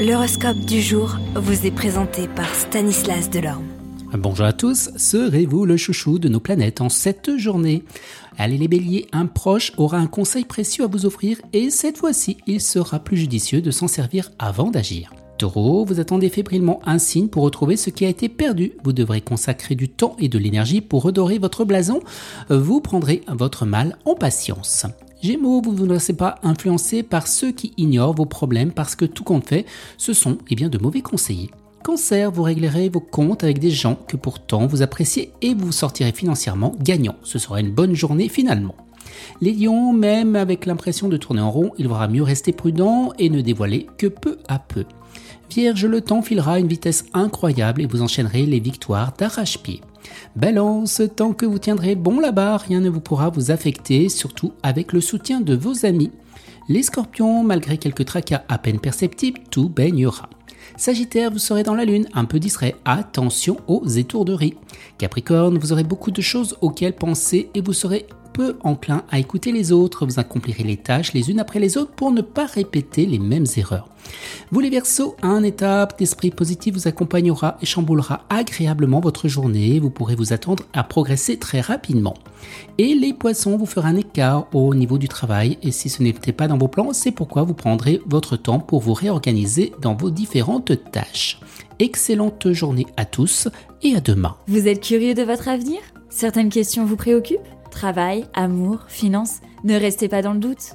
L'horoscope du jour vous est présenté par Stanislas Delorme. Bonjour à tous, serez-vous le chouchou de nos planètes en cette journée? Allez les béliers, un proche aura un conseil précieux à vous offrir et cette fois-ci, il sera plus judicieux de s'en servir avant d'agir. Taureau, vous attendez fébrilement un signe pour retrouver ce qui a été perdu. Vous devrez consacrer du temps et de l'énergie pour redorer votre blason. Vous prendrez votre mal en patience. Gémeaux, vous ne vous laissez pas influencer par ceux qui ignorent vos problèmes parce que tout compte fait, ce sont eh bien, de mauvais conseillers. Cancer, vous réglerez vos comptes avec des gens que pourtant vous appréciez et vous sortirez financièrement gagnant. Ce sera une bonne journée finalement. Les lions, même avec l'impression de tourner en rond, il vaudra mieux rester prudent et ne dévoiler que peu à peu. Vierge, le temps filera à une vitesse incroyable et vous enchaînerez les victoires d'arrache-pied. Balance, tant que vous tiendrez bon barre, rien ne vous pourra vous affecter, surtout avec le soutien de vos amis. Les scorpions, malgré quelques tracas à peine perceptibles, tout baignera. Sagittaire, vous serez dans la lune, un peu distrait. Attention aux étourderies. Capricorne, vous aurez beaucoup de choses auxquelles penser et vous serez peu enclin à écouter les autres. Vous accomplirez les tâches les unes après les autres pour ne pas répéter les mêmes erreurs. Vous les Verseaux, un état d'esprit positif vous accompagnera et chamboulera agréablement votre journée. Vous pourrez vous attendre à progresser très rapidement. Et les Poissons vous ferez un écart au niveau du travail et si ce n'était pas dans vos plans, c'est pourquoi vous prendrez votre temps pour vous réorganiser dans vos différentes tâches. Excellente journée à tous et à demain. Vous êtes curieux de votre avenir? Certaines questions vous préoccupent? Travail, amour, finances? Ne restez pas dans le doute.